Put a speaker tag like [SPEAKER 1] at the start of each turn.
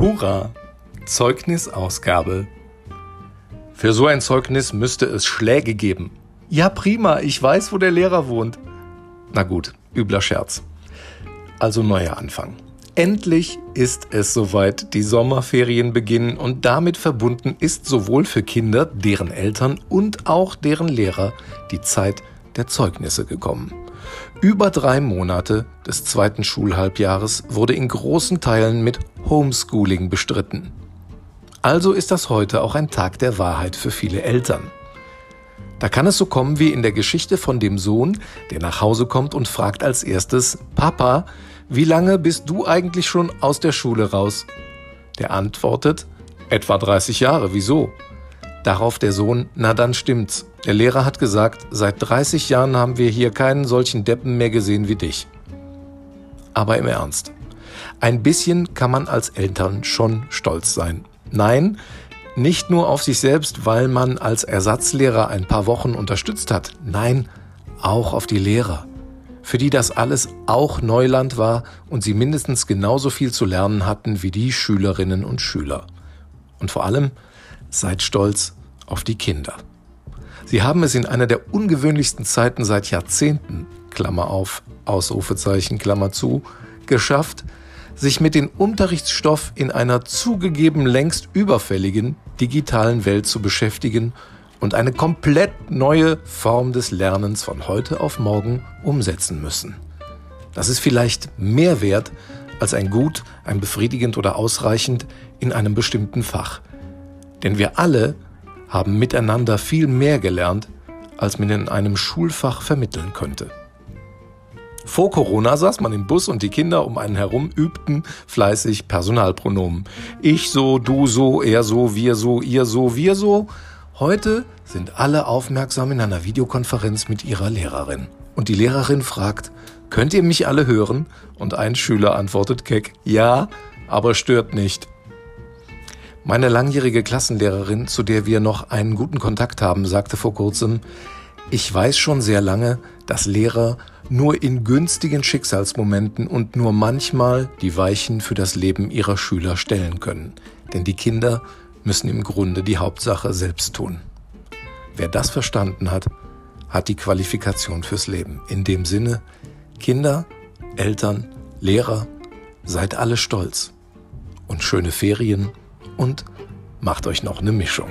[SPEAKER 1] Hurra! Zeugnisausgabe. Für so ein Zeugnis müsste es Schläge geben. Ja, prima, ich weiß, wo der Lehrer wohnt. Na gut, übler Scherz. Also neuer Anfang. Endlich ist es soweit, die Sommerferien beginnen und damit verbunden ist sowohl für Kinder, deren Eltern und auch deren Lehrer die Zeit der Zeugnisse gekommen. Über drei Monate des zweiten Schulhalbjahres wurde in großen Teilen mit Homeschooling bestritten. Also ist das heute auch ein Tag der Wahrheit für viele Eltern. Da kann es so kommen wie in der Geschichte von dem Sohn, der nach Hause kommt und fragt als erstes, Papa, wie lange bist du eigentlich schon aus der Schule raus? Der antwortet, etwa 30 Jahre, wieso? Darauf der Sohn, na dann stimmt's. Der Lehrer hat gesagt, seit 30 Jahren haben wir hier keinen solchen Deppen mehr gesehen wie dich. Aber im Ernst. Ein bisschen kann man als Eltern schon stolz sein. Nein, nicht nur auf sich selbst, weil man als Ersatzlehrer ein paar Wochen unterstützt hat. Nein, auch auf die Lehrer, für die das alles auch Neuland war und sie mindestens genauso viel zu lernen hatten wie die Schülerinnen und Schüler. Und vor allem, seid stolz auf die Kinder. Sie haben es in einer der ungewöhnlichsten Zeiten seit Jahrzehnten, Klammer auf, Ausrufezeichen, Klammer zu, geschafft, sich mit dem Unterrichtsstoff in einer zugegeben längst überfälligen digitalen Welt zu beschäftigen und eine komplett neue Form des Lernens von heute auf morgen umsetzen müssen. Das ist vielleicht mehr wert als ein gut, ein befriedigend oder ausreichend in einem bestimmten Fach. Denn wir alle haben miteinander viel mehr gelernt, als man in einem Schulfach vermitteln könnte. Vor Corona saß man im Bus und die Kinder um einen herum übten fleißig Personalpronomen. Ich so, du so, er so, wir so, ihr so, wir so. Heute sind alle aufmerksam in einer Videokonferenz mit ihrer Lehrerin. Und die Lehrerin fragt, könnt ihr mich alle hören? Und ein Schüler antwortet keck, ja, aber stört nicht. Meine langjährige Klassenlehrerin, zu der wir noch einen guten Kontakt haben, sagte vor kurzem, ich weiß schon sehr lange, dass Lehrer nur in günstigen Schicksalsmomenten und nur manchmal die Weichen für das Leben ihrer Schüler stellen können. Denn die Kinder müssen im Grunde die Hauptsache selbst tun. Wer das verstanden hat, hat die Qualifikation fürs Leben. In dem Sinne, Kinder, Eltern, Lehrer, seid alle stolz. Und schöne Ferien und macht euch noch eine Mischung.